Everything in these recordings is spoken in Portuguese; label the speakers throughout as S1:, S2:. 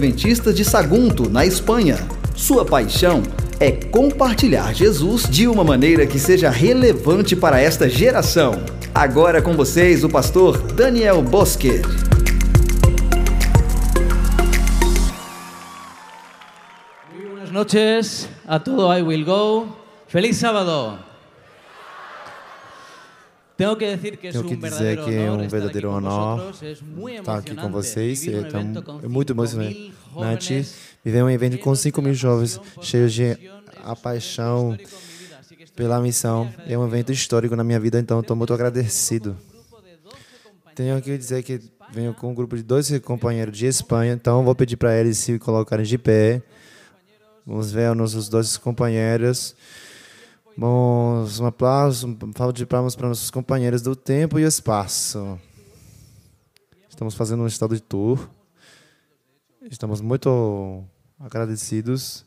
S1: Adventista de Sagunto, na Espanha. Sua paixão é compartilhar Jesus de uma maneira que seja relevante para esta geração. Agora com vocês o pastor Daniel Bosque.
S2: Buenas noches a todo I Will Go. Feliz sábado. Tenho que dizer que,
S3: Tenho que dizer que é um verdadeiro honor estar aqui com vocês. É, tão, é muito emocionante viver um evento com 5 mil jovens cheios de a paixão pela missão. É um evento histórico na minha vida, então estou muito agradecido. Tenho que dizer que venho com um grupo de 12 companheiros de Espanha, então vou pedir para eles se colocarem de pé. Vamos ver os nossos dois companheiros. Bons, um aplauso, um falo de palmas para nossos companheiros do tempo e espaço. Estamos fazendo um estado de tour. Estamos muito agradecidos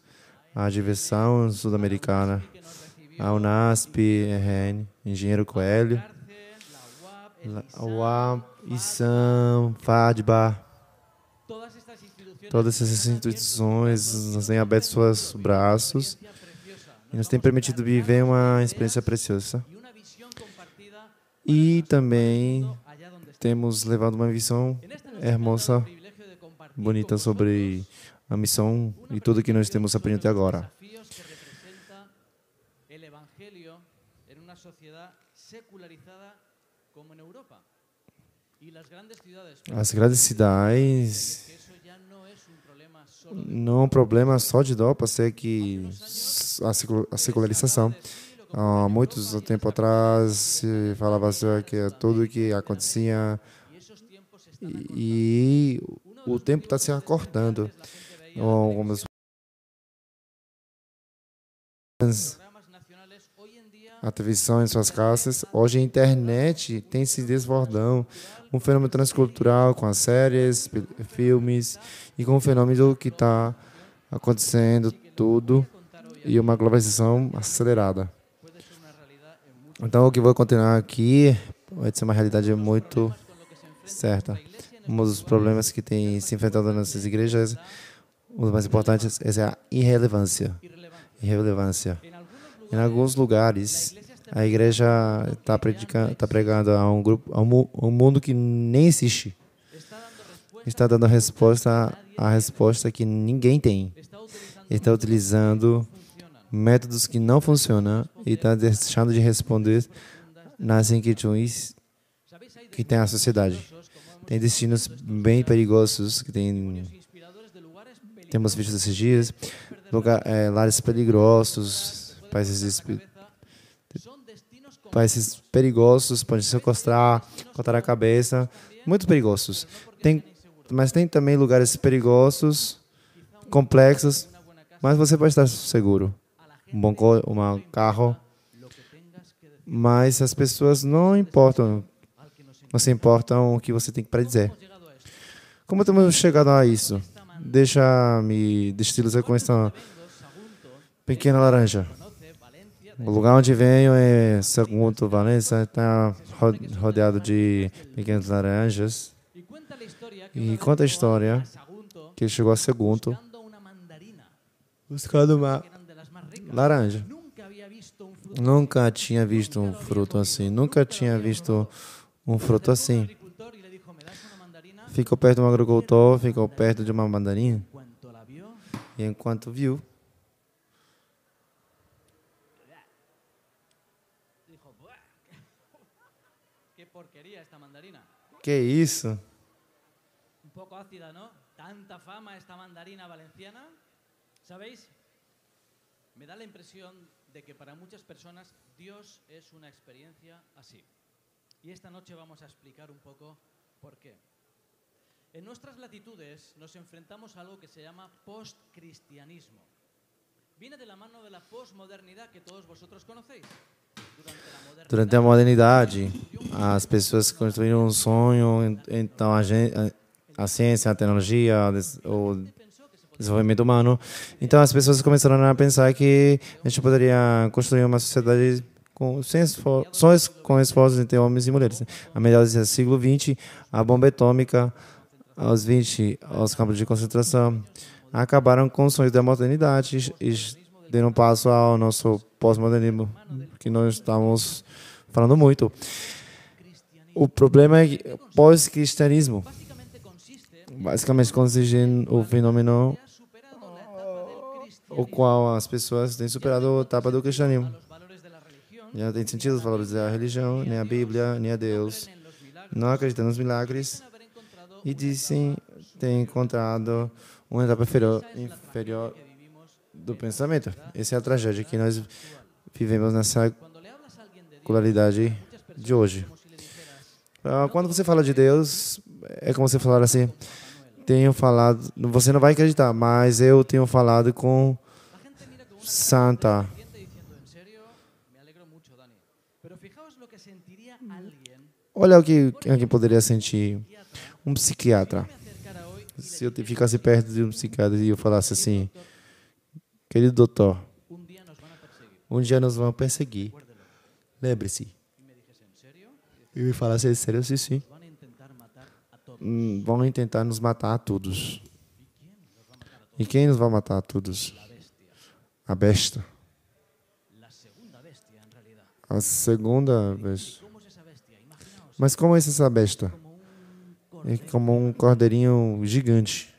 S3: à diversão sul-americana, ao NASP, RN, Engenheiro Coelho, UAP, ISAM, FADBA. Todas essas instituições têm aberto seus braços e nos têm permitido viver uma experiência preciosa. E também temos levado uma visão hermosa, bonita sobre a missão e tudo que nós temos aprendido até agora. As grandes cidades não é um problema só de Dopa, sei que a secularização. Há muitos tempo atrás se falava que tudo que acontecia e o tempo está se acortando. Algumas a televisão em suas casas. Hoje a internet tem se desbordando. Um fenômeno transcultural com as séries, filmes e com o fenômeno que está acontecendo tudo e uma globalização acelerada. Então, o que vou continuar aqui vai ser uma realidade muito certa. Um dos problemas que tem se enfrentado nessas igrejas, um dos mais importantes, é a irrelevância. Irrelevância. Em alguns lugares, a igreja está tá pregando a um grupo, a um, mundo que nem existe. Está dando resposta a resposta que ninguém tem. Está utilizando métodos que não funcionam e está deixando de responder nas inquietudes que tem a sociedade. Tem destinos bem perigosos que tem temos visto esses dias, lugar, é, lares perigosos, países, países perigosos, pode sequestrar, cortar a cabeça, muito perigosos. Tem, mas tem também lugares perigosos, complexos, mas você pode estar seguro. Um bom um carro, mas as pessoas não importam, não se importam o que você tem para dizer. Como temos chegado a isso? Deixa-me destilar com esta pequena laranja. O lugar onde venho é Sagunto, Valença, está rodeado de pequenas laranjas. E conta a história que chegou a Sagunto buscando uma laranja. Nunca tinha visto um fruto assim, nunca tinha visto um fruto assim. Ficou perto de um agricultor, ficou perto de uma mandarina. E enquanto viu, Que isso?
S2: Un poco ácida, ¿no? Tanta fama esta mandarina valenciana. ¿Sabéis? Me da la impresión de que para muchas personas Dios es una experiencia así. Y esta noche vamos a explicar un poco por qué. En nuestras latitudes nos enfrentamos a algo que se llama postcristianismo. Viene de la mano de la postmodernidad que todos vosotros conocéis.
S3: Durante a modernidade, as pessoas construíram um sonho, então a, a ciência, a tecnologia, o desenvolvimento humano. Então as pessoas começaram a pensar que a gente poderia construir uma sociedade com, sem com esforços entre homens e mulheres. A melhor do século XX, a bomba atômica aos 20 aos campos de concentração, acabaram com os sonhos da modernidade e deram passo ao nosso pós-modernismo, que nós estamos falando muito. O problema é que pós-cristianismo basicamente consiste no fenômeno o qual as pessoas têm superado a etapa do cristianismo. Já tem sentido os valores da religião, nem a Bíblia, nem a Deus. Não acreditam nos milagres e dizem ter encontrado uma etapa inferior, inferior do pensamento. Essa é a tragédia que nós vivemos nessa
S2: Cuando le hablas a alguien de Dios,
S3: popularidade de hoje.
S2: como si le dijeras,
S3: Ah, Quando você fala de Deus, é como você falar assim: tenho falado, você não vai acreditar, mas eu tenho falado com Santa. Olha o que alguém poderia sentir. Um psiquiatra. Se eu ficasse perto de um psiquiatra e eu falasse assim: Querido doutor, um dia nos vão perseguir. Lembre-se.
S2: Y me dijese, ¿en serio?
S3: E me falasse "É sério, sim, sim. Hum, Vão tentar nos matar a todos. E quem nos vai matar a todos? A besta. A segunda.
S2: Imaginaos,
S3: Mas como é essa besta? É como um cordeirinho gigante,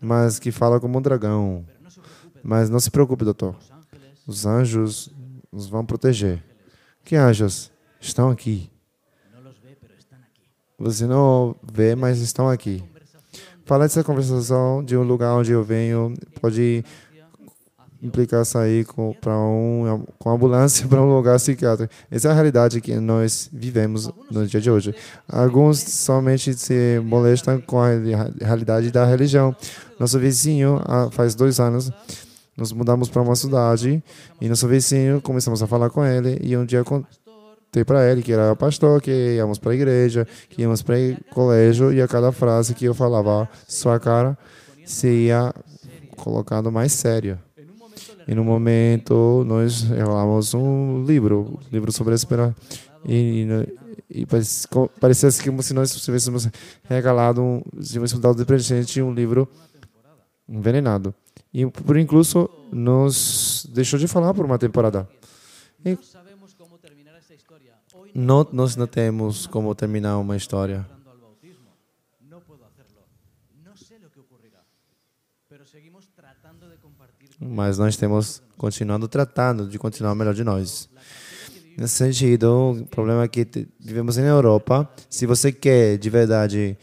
S3: mas que fala como um dragão. Mas não se preocupe, doutor. Os anjos nos vão proteger. Que anjos? Estão aqui. Você não vê, mas estão aqui. Falar dessa conversação de um lugar onde eu venho pode implicar sair para um com ambulância para um lugar psiquiátrico. Essa é a realidade que nós vivemos no dia de hoje. Alguns somente se molestam com a reali- realidade da religião. Nosso vizinho, faz dois anos, nos mudamos para uma cidade e nosso vizinho começamos a falar com ele e um dia con- contei para ele que era pastor, que íamos para a igreja, que íamos para colégio e a cada frase que eu falava, sua cara se ia colocando mais séria. E no momento nós revelamos um livro, livro sobre a esperança. E, e, e parecia como se nós tivéssemos regalado, um, tivéssemos dado de presente um livro envenenado. E por incluso nos deixou de falar por uma temporada.
S2: No
S3: Nós não temos como terminar uma história. Mas nós temos continuando tratando de continuar o melhor de nós. Nesse sentido, o problema é que vivemos na Europa. Se você quer de verdade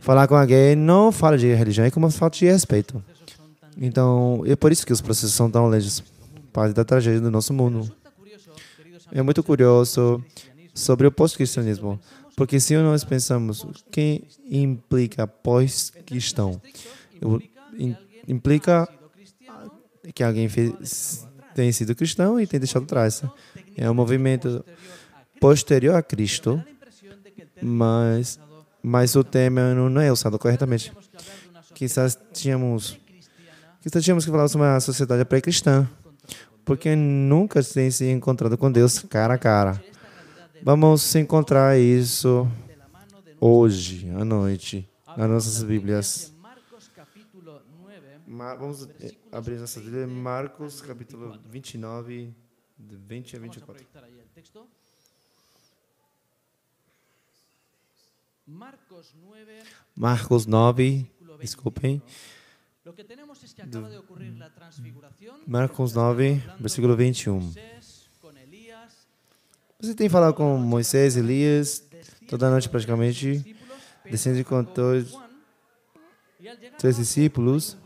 S3: falar com alguém, não fale de religião, é como falta de respeito. Então, é por isso que os processos são tão lentos. Parte da tragédia do nosso mundo. É muito curioso sobre o pós-cristianismo. Porque se nós pensamos, o que implica pós-cristão? Implica que alguém fez, tem sido cristão e tem deixado atrás. É um movimento posterior a Cristo, mas, mas o tema não é usado corretamente. Quizás tínhamos, quizás tínhamos que falar sobre uma sociedade pré-cristã, porque nunca tem se encontrado com Deus cara a cara. Vamos se encontrar isso hoje, à noite, nas nossas Bíblias.
S2: en Marcos capítulo 9,
S3: Ma- Vamos eh, abrir nossa Bíblia, Marcos, capítulo 29, de 20 a
S2: vamos a
S3: 24.
S2: proyectar ahí el texto. Marcos 9,
S3: Marcos 9, desculpem. Marcos 9, versículo 21.
S2: Moisés con Elías,
S3: Você tem falado com Moisés, Elias, toda noite praticamente, descende com todos três discípulos.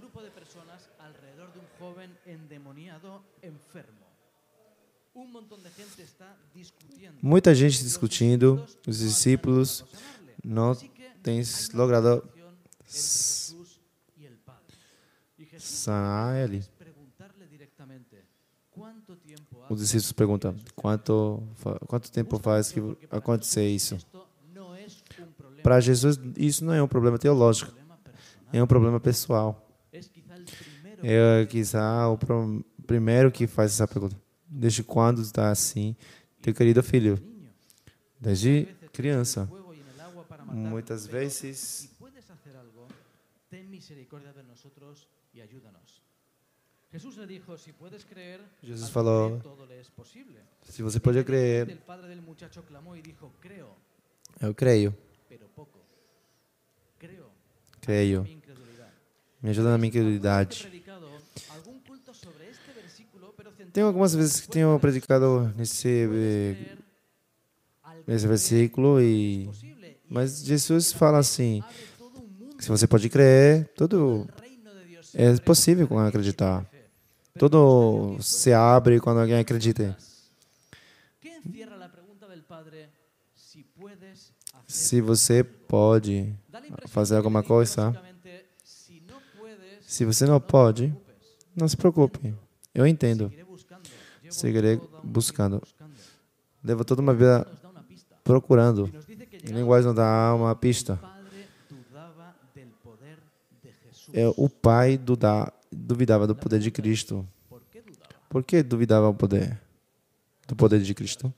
S3: Muita gente discutindo, os discípulos não têm logrado
S2: tiempo
S3: Os discípulos perguntam, quanto, quanto tempo faz que aconteceu isso?
S2: problema,
S3: Para Jesus, isso não é um problema teológico, é um problema pessoal. É quizá o primeiro que faz essa pergunta. Desde quando está assim, teu querido filho? Desde criança. muitas vezes Jesus falou,
S2: es posible.
S3: se você pode crer,
S2: El padre del muchacho clamó y dijo, creo,
S3: eu creio,
S2: pero poco. Creo.
S3: creio. Me ajuda na minha incredulidade. Tem algumas vezes que tenho predicado nesse, eh, nesse versículo, e, mas Jesus fala assim: se você pode crer, tudo é possível acreditar. Tudo se abre quando alguém acredita. Se você pode fazer alguma coisa, se você não pode, não se preocupe. Eu entendo.
S2: Seguiré buscando.
S3: Seguiré
S2: toda
S3: uma vida procurando.
S2: Llegado
S3: linguagem não dá uma pista.
S2: Padre dudaba del poder de Jesús.
S3: É, o pai duvidava do poder de Cristo.
S2: ¿Por
S3: que duvidava o poder? Do poder de Cristo?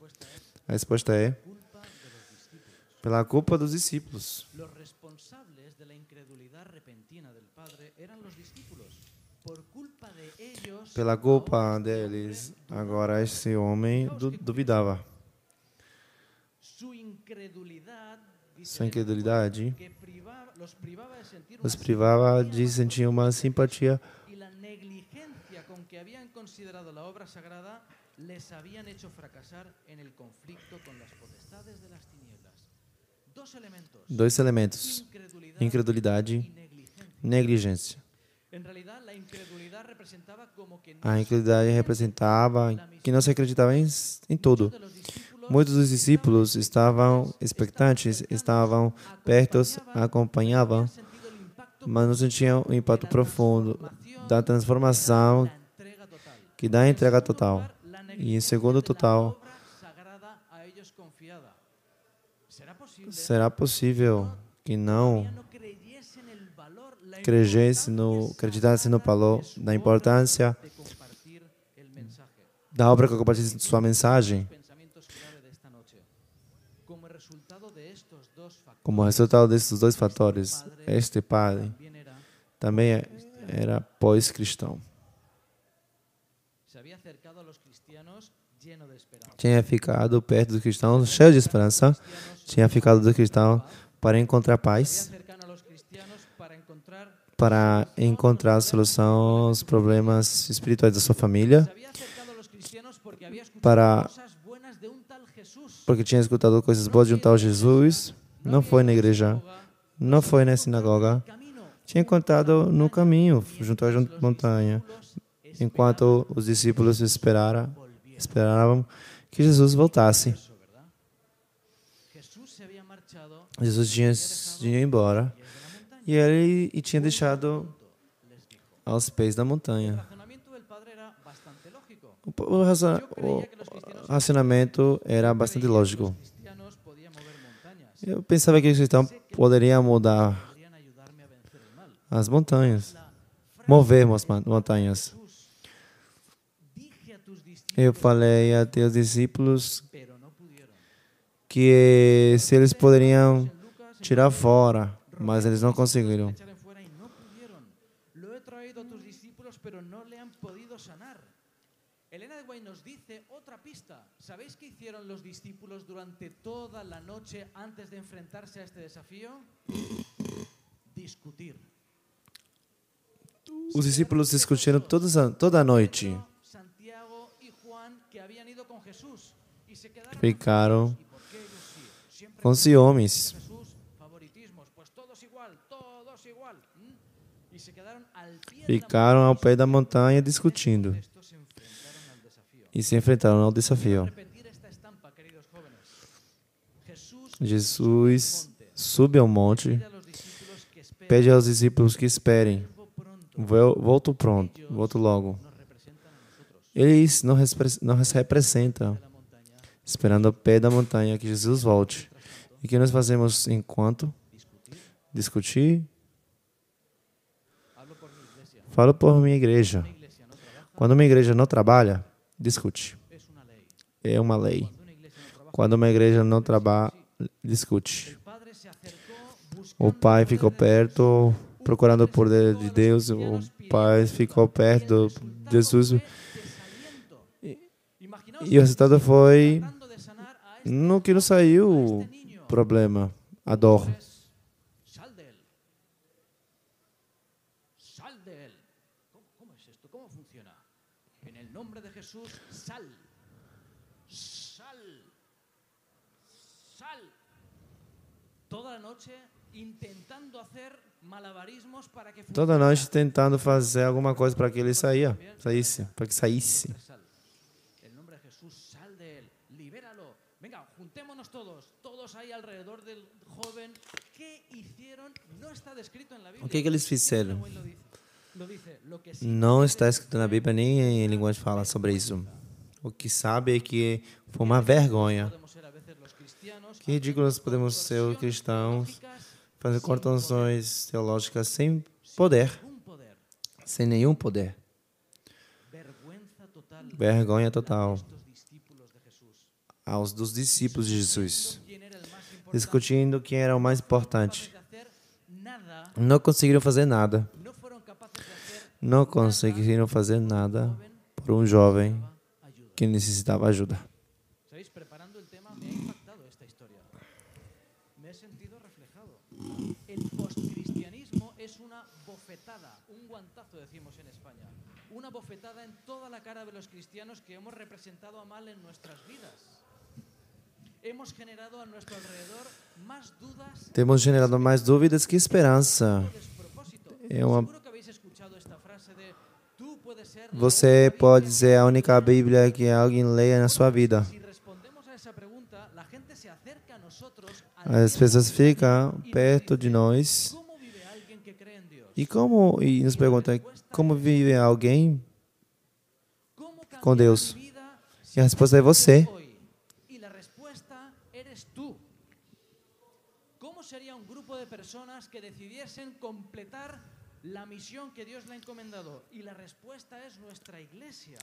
S3: A resposta
S2: es
S3: é pela culpa dos discípulos. Pela culpa deles, agora esse homem du- duvidava. Sua incredulidade os privava de sentir uma simpatia
S2: les habían hecho fracasar en el conflicto con las potestades de las tinieblas. Dos elementos,
S3: dois elementos:
S2: incredulidad,
S3: incredulidade e negligência. A incredulidade representava que não se acreditava em, em tudo. Muitos dos discípulos estavam expectantes, estavam perto, acompanhavam, mas não sentiam o impacto profundo da transformação que dá a entrega total. E em segundo total.
S2: ¿Será
S3: possível que não
S2: que no
S3: acreditasse no valor da importância da obra que compartilha sua mensagem.
S2: Pensamientos clave de esta noche. Como resultado de estos dos factores,
S3: Como resultado desses dois fatores, este padre também é- era pós-cristão. Tinha ficado perto dos cristãos, cheio de esperança. Tinha ficado do cristão para encontrar paz,
S2: para encontrar
S3: solução aos problemas espirituais da sua família, Para- porque tinha escutado coisas boas de um tal Jesus. Não foi na igreja, não foi na sinagoga. Tinha encontrado no caminho, junto à montanha, enquanto os discípulos esperaram, esperavam que Jesus voltasse. Jesus tinha ido embora e ele e tinha deixado aos pés da montanha. O, o, raza- o racionamento era bastante lógico.
S2: Los cristianos podían mover montañas,
S3: Eu pensava que os cristãos poderiam mudar as montanhas, mover as mon- montanhas. Eu falei a teus discípulos que se eles poderiam tirar fora, mas eles não conseguiram.
S2: echar fuera y no pudieron. Lo he traído a tus discípulos, pero no le han podido sanar. Elena de Guay nos dice otra pista. ¿Sabéis qué hicieron los discípulos durante toda la noche antes de enfrentarse a este desafío? Discutir.
S3: Os discípulos discutiram todas a, toda a noite. Ficaram com ciúmes. Ficaram ao
S2: montaña.
S3: pé da montanha discutindo
S2: Estos se enfrentaron al desafío.
S3: e se enfrentaram ao desafio. Jesus sube ao monte, pede aos discípulos que esperem. Volto pronto, volto logo.
S2: Nos
S3: Eles não, não representam, esperando ao pé da montanha que Jesus volte. E que nós fazemos enquanto?
S2: Discutir.
S3: Falo por minha igreja. Quando uma igreja não trabalha, discute. É uma lei. Quando uma igreja não trabalha, discute. O pai ficou perto, procurando o poder de Deus. O pai ficou perto de Jesus. E o resultado foi no que não saiu o problema, a dor.
S2: Toda
S3: noite tentando fazer alguma coisa para que ele saia, saísse, para que saísse.
S2: Sal. El nombre de Jesús, sal de él, libéralo. Venga, juntémonos todos, todos ahí alrededor del joven. ¿Qué hicieron? No está descrito en la Biblia.
S3: O que, que eles fizeram? Não está escrito na Bíblia nem em linguagem fala sobre isso. O que sabe é que foi uma vergonha.
S2: podemos ser a veces los cristianos
S3: Que ridículos podemos ser os cristãos fazer contorções teológicas sem poder, sem nenhum poder. Vergonha total aos dos discípulos de Jesus,
S2: ¿Quién era el más importante
S3: discutindo quem era o mais importante. Não conseguiram fazer nada. Não conseguiram fazer nada por um jovem que necessitava ajuda.
S2: ¿Sabéis? Preparando el tema me ha impactado esta historia. Me he sentido reflejado. El postcristianismo es una bofetada, un guantazo decimos en España. Una bofetada en toda la cara de los cristianos que hemos representado a mal en nuestras vidas. Hemos generado a nuestro alrededor más dudas
S3: Temos generado mais dúvidas que esperança. É uma Você pode ser a única Bíblia que alguém leia na sua vida. As pessoas ficam perto de nós
S2: ¿Cómo vive alguien que cree en Dios?
S3: E como e nos perguntam como vive alguém
S2: ¿Cómo
S3: com Deus. E a resposta é você.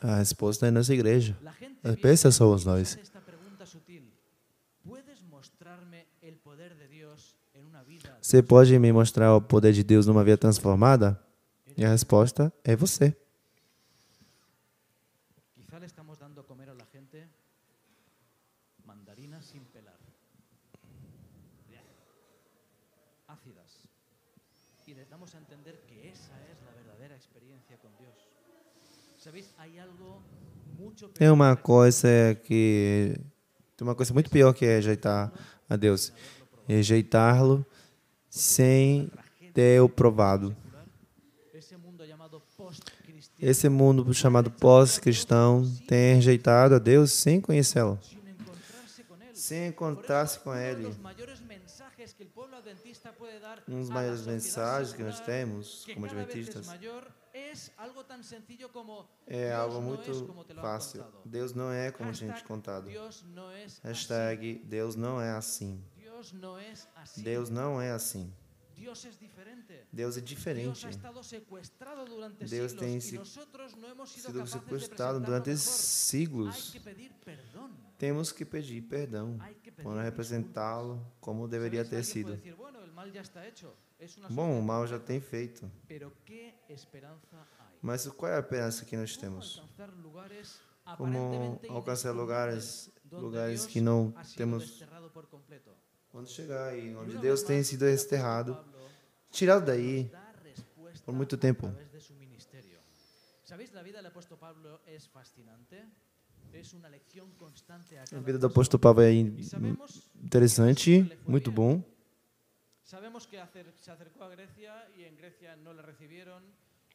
S3: A resposta é nossa igreja. As pessoas somos nós.
S2: ¿Puedes mostrarme el poder de Dios?
S3: Você pode me mostrar o poder de Deus numa vida transformada? E a resposta é você. Tem
S2: peor
S3: uma coisa que tem uma coisa muito pior que é rejeitar a Deus. Rejeitá-lo sem ter o provado. Esse mundo chamado pós-cristão tem rejeitado a Deus sem conhecê-lo, sem encontrar-se com Ele. Um dos maiores mensagens que nós temos como adventistas é algo muito fácil. Deus não é como a gente contado. Hashtag Deus não é assim. Deus não é assim. Deus é diferente. Deus tem
S2: sido
S3: sequestrado durante siglos. Temos que pedir perdão para representá-lo como deveria ter sido. Bom, o mal já tem feito. Mas qual é a esperança que nós
S2: ¿Cómo
S3: temos? Como alcançar lugares, lugares que não temos. Quando chegar aí, onde Deus tem sido desterrado,
S2: Pablo
S3: tirado daí por muito tempo.
S2: a
S3: vida do apóstolo Paulo é interessante, muito bom.
S2: sabemos que se acercó a Grecia y en Grecia no le recibieron.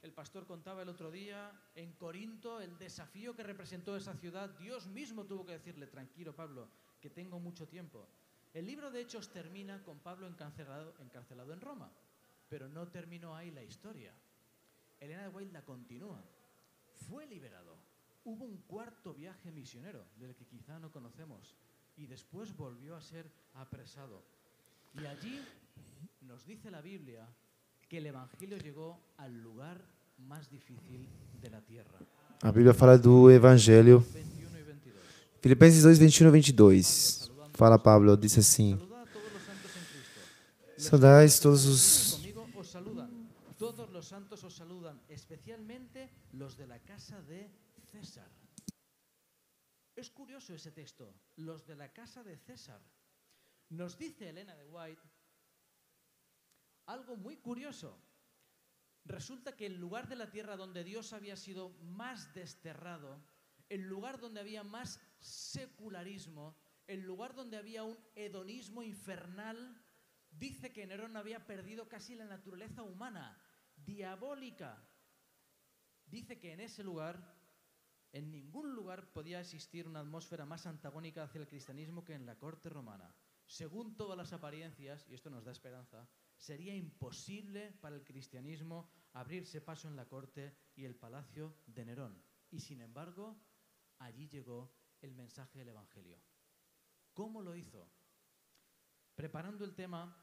S2: El pastor contaba el otro día en Corinto el desafío que representó esa ciudad. Dios mismo tuvo que decirle, tranquilo Pablo, que tengo mucho tiempo. El libro de Hechos termina con Pablo encarcelado, encarcelado en Roma, pero no terminó ahí la historia. Elena de White la continúa. Fue liberado. Hubo un cuarto viaje misionero, del que quizá no conocemos, y después volvió a ser apresado. Y allí nos dice la Biblia que el Evangelio llegó al lugar más difícil de la tierra.
S3: A Bíblia fala do Evangelho.
S2: 21 y 22.
S3: Filipenses 2, 21 e 22. Fala Pablo, disse assim. Saudais todos os
S2: os. Todos los santos os saludan, especialmente los de la casa de César. Es curioso ese texto, los de la casa de César. Nos dice Elena de White algo muy curioso. Resulta que el lugar de la tierra donde Dios había sido más desterrado, el lugar donde había más secularismo, el lugar donde había un hedonismo infernal, dice que Nerón había perdido casi la naturaleza humana, diabólica. Dice que en ese lugar, en ningún lugar podía existir una atmósfera más antagónica hacia el cristianismo que en la corte romana. Según todas las apariencias, y esto nos da esperanza, sería imposible para el cristianismo abrirse paso en la corte y el palacio de Nerón. Y sin embargo, allí llegó el mensaje del Evangelio. ¿Cómo lo hizo? Preparando el tema,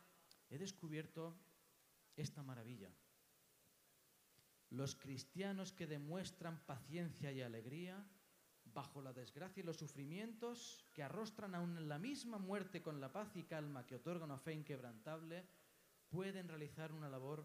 S2: he descubierto esta maravilla. Los cristianos que demuestran paciencia y alegría bajo la desgracia y los sufrimientos, que arrostran aún la misma muerte con la paz y calma que otorga una fe inquebrantable, pueden realizar una labor,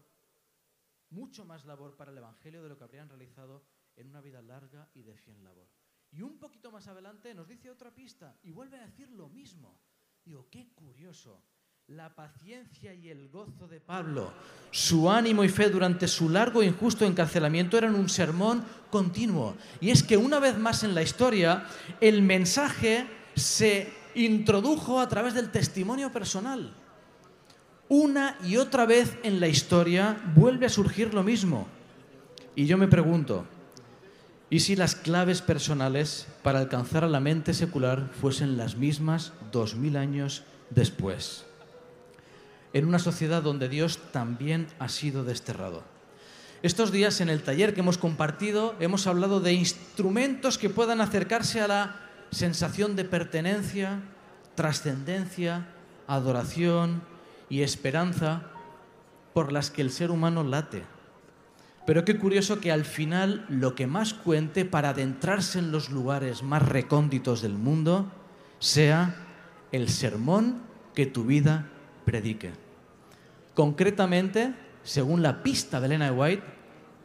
S2: mucho más labor para el Evangelio de lo que habrían realizado en una vida larga y de fiel labor. Y un poquito más adelante nos dice otra pista y vuelve a decir lo mismo. Digo, qué curioso. La paciencia y el gozo de Pablo, su ánimo y fe durante su largo e injusto encarcelamiento eran un sermón continuo. Y es que una vez más en la historia, el mensaje se introdujo a través del testimonio personal. Una y otra vez en la historia vuelve a surgir lo mismo. Y yo me pregunto, ¿y si las claves personales para alcanzar a la mente secular fuesen las mismas dos mil años después? En una sociedad donde Dios también ha sido desterrado. Estos días en el taller que hemos compartido hemos hablado de instrumentos que puedan acercarse a la sensación de pertenencia, trascendencia, adoración, y esperanza por las que el ser humano late. Pero qué curioso que al final lo que más cuente para adentrarse en los lugares más recónditos del mundo sea el sermón que tu vida predique. Concretamente, según la pista de Elena White,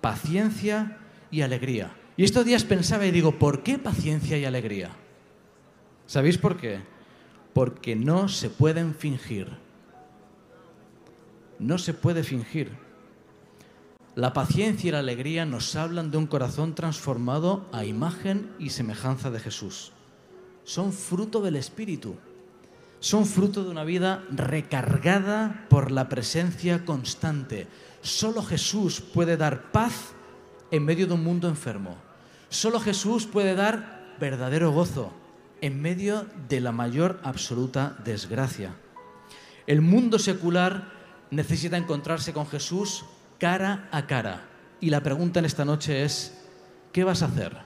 S2: paciencia y alegría. Y estos días pensaba y digo, ¿por qué paciencia y alegría? ¿Sabéis por qué? Porque no se pueden fingir no se puede fingir. La paciencia y la alegría nos hablan de un corazón transformado a imagen y semejanza de Jesús. Son fruto del Espíritu. Son fruto de una vida recargada por la presencia constante. Solo Jesús puede dar paz en medio de un mundo enfermo. Solo Jesús puede dar verdadero gozo en medio de la mayor absoluta desgracia. El mundo secular necesita encontrarse con Jesús cara a cara. Y la pregunta en esta noche es, ¿qué vas a hacer?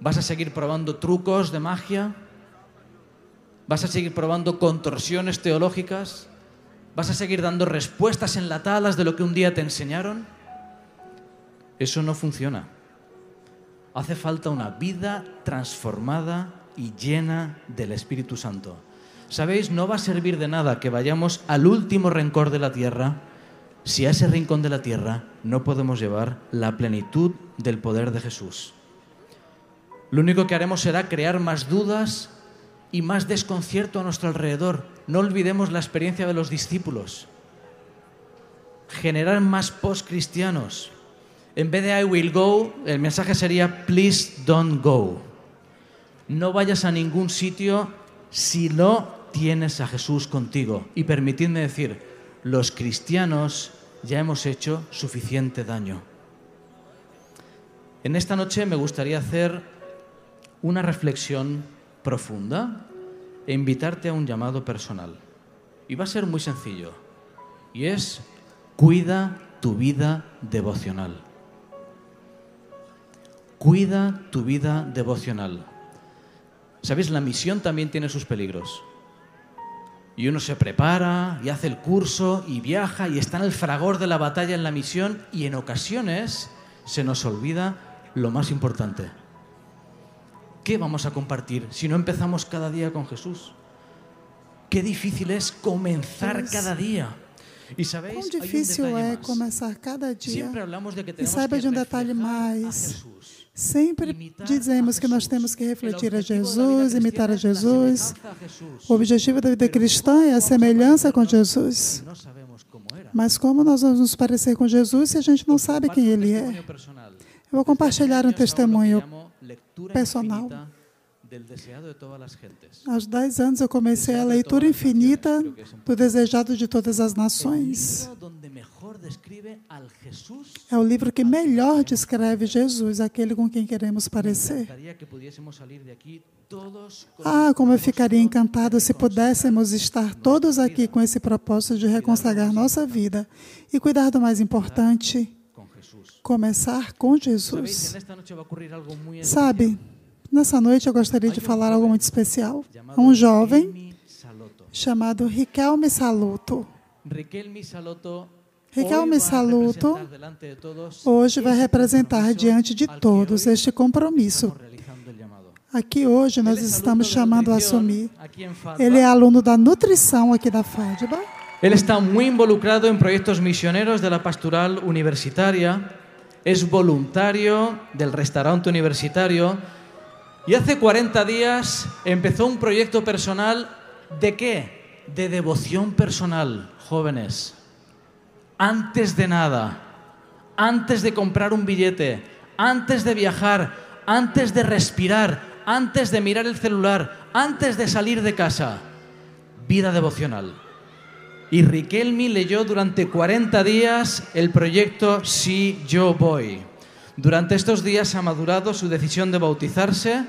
S2: ¿Vas a seguir probando trucos de magia? ¿Vas a seguir probando contorsiones teológicas? ¿Vas a seguir dando respuestas enlatadas de lo que un día te enseñaron? Eso no funciona. Hace falta una vida transformada y llena del Espíritu Santo. Sabéis, no va a servir de nada que vayamos al último rencor de la tierra si a ese rincón de la tierra no podemos llevar la plenitud del poder de Jesús. Lo único que haremos será crear más dudas y más desconcierto a nuestro alrededor. No olvidemos la experiencia de los discípulos. Generar más post-cristianos. En vez de I will go, el mensaje sería please don't go. No vayas a ningún sitio si no tienes a Jesús contigo. Y permitidme decir, los cristianos ya hemos hecho suficiente daño. En esta noche me gustaría hacer una reflexión profunda e invitarte a un llamado personal. Y va a ser muy sencillo. Y es, cuida tu vida devocional. Cuida tu vida devocional. ¿Sabéis? La misión también tiene sus peligros. Y uno se prepara y hace el curso y viaja y está en el fragor de la batalla en la misión y en ocasiones se nos olvida lo más importante. ¿Qué vamos a compartir si no empezamos cada día con Jesús? Qué difícil es comenzar cada día. Sabéis,
S4: Quão difícil
S2: detalle
S4: é
S2: más.
S4: começar cada dia. E saiba de um detalhe mais. Sempre dizemos que nós temos que refletir a Jesus, imitar a Jesus. O objetivo da vida cristã é a semelhança com Jesus. Mas como nós vamos nos parecer com Jesus se a gente não sabe quem Ele é? Eu vou compartilhar um testemunho. personal. Aos 10 anos eu comecei a leitura infinita do Desejado de Todas as Nações. É o livro que melhor descreve Jesus, aquele com quem queremos parecer. Ah, como eu ficaria encantado se pudéssemos estar todos aqui com esse propósito de reconsagrar nossa vida e cuidar do mais importante, começar com Jesus. Sabe, nessa noite eu gostaria de falar algo muito especial. um jovem chamado Riquelme Saluto.
S2: Riquelme
S4: Saluto Hoje vai representar diante de todos este compromisso. Aqui hoje nós estamos chamando a assumir. Ele é aluno da nutrição aqui da FADBA.
S2: Él está muy involucrado en proyectos misioneros de la pastoral universitaria, es voluntario del restaurante universitario y hace 40 días empezó un proyecto personal de qué? De devoción personal, jóvenes. Antes de nada, antes de comprar un billete, antes de viajar, antes de respirar, antes de mirar el celular, antes de salir de casa, vida devocional. Y Riquelme leyó durante 40 días el proyecto Si Yo Voy. Durante estos días ha madurado su decisión de bautizarse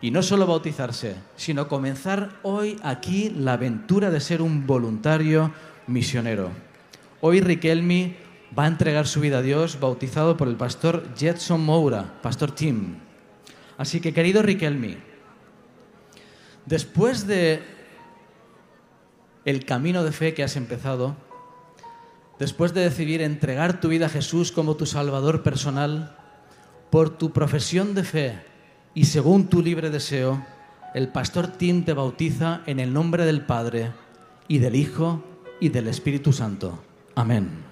S2: y no solo bautizarse, sino comenzar hoy aquí la aventura de ser un voluntario misionero. Hoy Riquelme va a entregar su vida a Dios bautizado por el pastor Jetson Moura, pastor Tim. Así que querido Riquelme, después de el camino de fe que has empezado, después de decidir entregar tu vida a Jesús como tu Salvador personal, por tu profesión de fe y según tu libre deseo, el pastor Tim te bautiza en el nombre del Padre y del Hijo y del Espíritu Santo. Amén.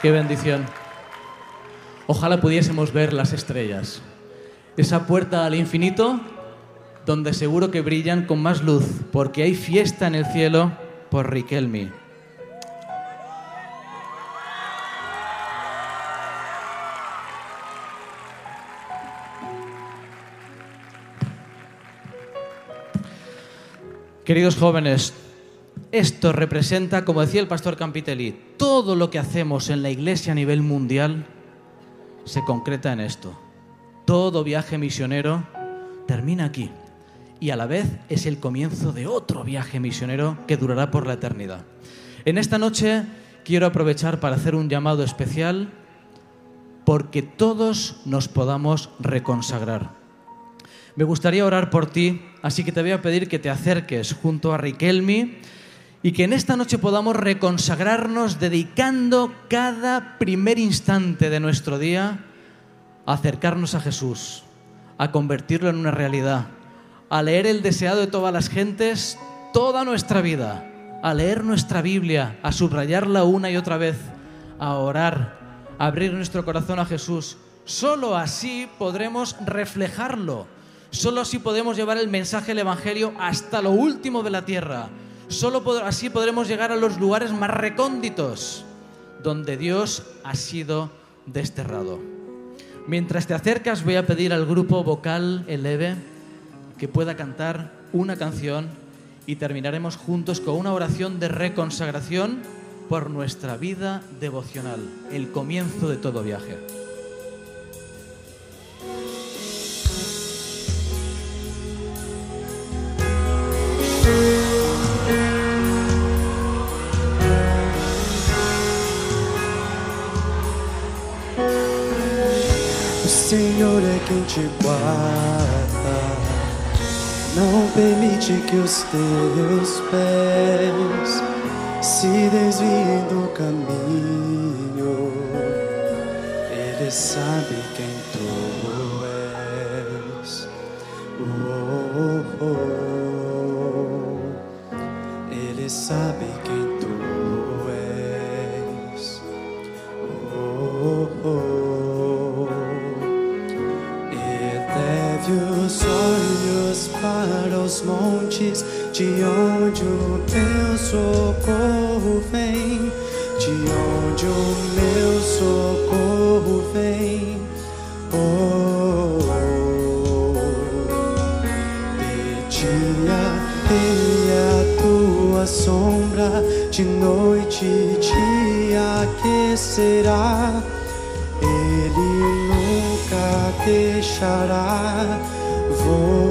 S2: Qué bendición. Ojalá pudiésemos ver las estrellas. Esa puerta al infinito donde seguro que brillan con más luz porque hay fiesta en el cielo por Riquelme. Queridos jóvenes, esto representa, como decía el pastor Campitelli, todo lo que hacemos en la iglesia a nivel mundial se concreta en esto. Todo viaje misionero termina aquí y a la vez es el comienzo de otro viaje misionero que durará por la eternidad. En esta noche quiero aprovechar para hacer un llamado especial porque todos nos podamos reconsagrar. Me gustaría orar por ti, así que te voy a pedir que te acerques junto a Riquelme y que en esta noche podamos reconsagrarnos dedicando cada primer instante de nuestro día a acercarnos a Jesús, a convertirlo en una realidad, a leer el deseado de todas las gentes toda nuestra vida, a leer nuestra Biblia, a subrayarla una y otra vez, a orar, a abrir nuestro corazón a Jesús. Solo así podremos reflejarlo. Solo así podemos llevar el mensaje del Evangelio hasta lo último de la tierra. Solo así podremos llegar a los lugares más recónditos donde Dios ha sido desterrado. Mientras te acercas voy a pedir al grupo vocal Eleve que pueda cantar una canción y terminaremos juntos con una oración de reconsagración por nuestra vida devocional, el comienzo de todo viaje.
S5: Senhor é quem te guarda. Não permite que os teus pés se desviem do caminho. Ele sabe quem tu és. Oh, oh, oh. Ele sabe quem socorro vem, de onde o meu socorro vem. Oh, oh, oh. de ele a tua sombra, de noite te aquecerá. Ele nunca deixará. Vou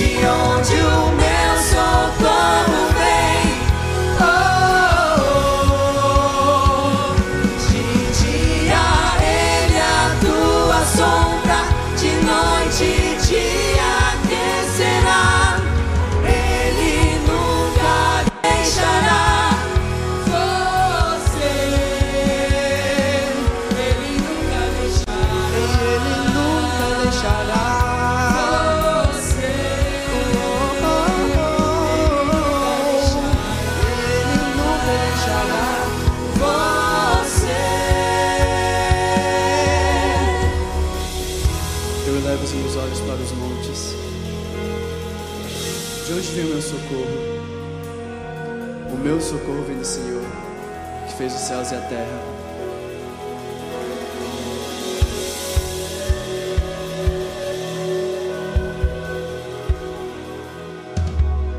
S5: região de
S6: uma céus e a terra.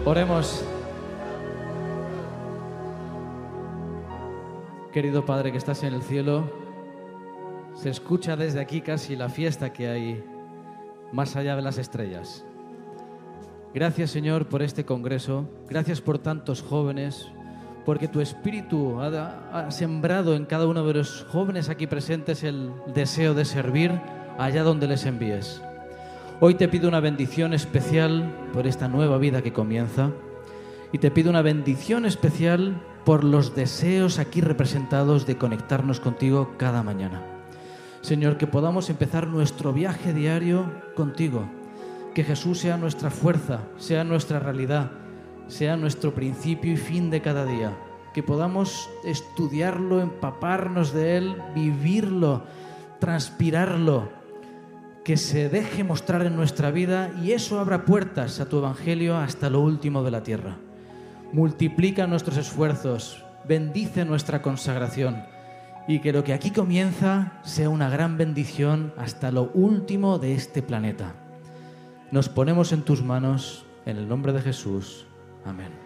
S2: Oremos. Querido Padre que estás en el cielo, se escucha desde aquí casi la fiesta que hay más allá de las estrellas. Gracias Señor por este congreso, gracias por tantos jóvenes, porque tu espíritu ha, sembrado en cada uno de los jóvenes aquí presentes el deseo de servir allá donde les envíes. Hoy te pido una bendición especial por esta nueva vida que comienza y te pido una bendición especial por los deseos aquí representados de conectarnos contigo cada mañana. Señor, que podamos empezar nuestro viaje diario contigo, que Jesús sea nuestra fuerza, sea nuestra realidad, sea nuestro principio y fin de cada día, que podamos estudiarlo, empaparnos de él, vivirlo, transpirarlo, que se deje mostrar en nuestra vida y eso abra puertas a tu Evangelio hasta lo último de la tierra. Multiplica nuestros esfuerzos, bendice nuestra consagración y que lo que aquí comienza sea una gran bendición hasta lo último de este planeta. Nos ponemos en tus manos, en el nombre de Jesús. Amen.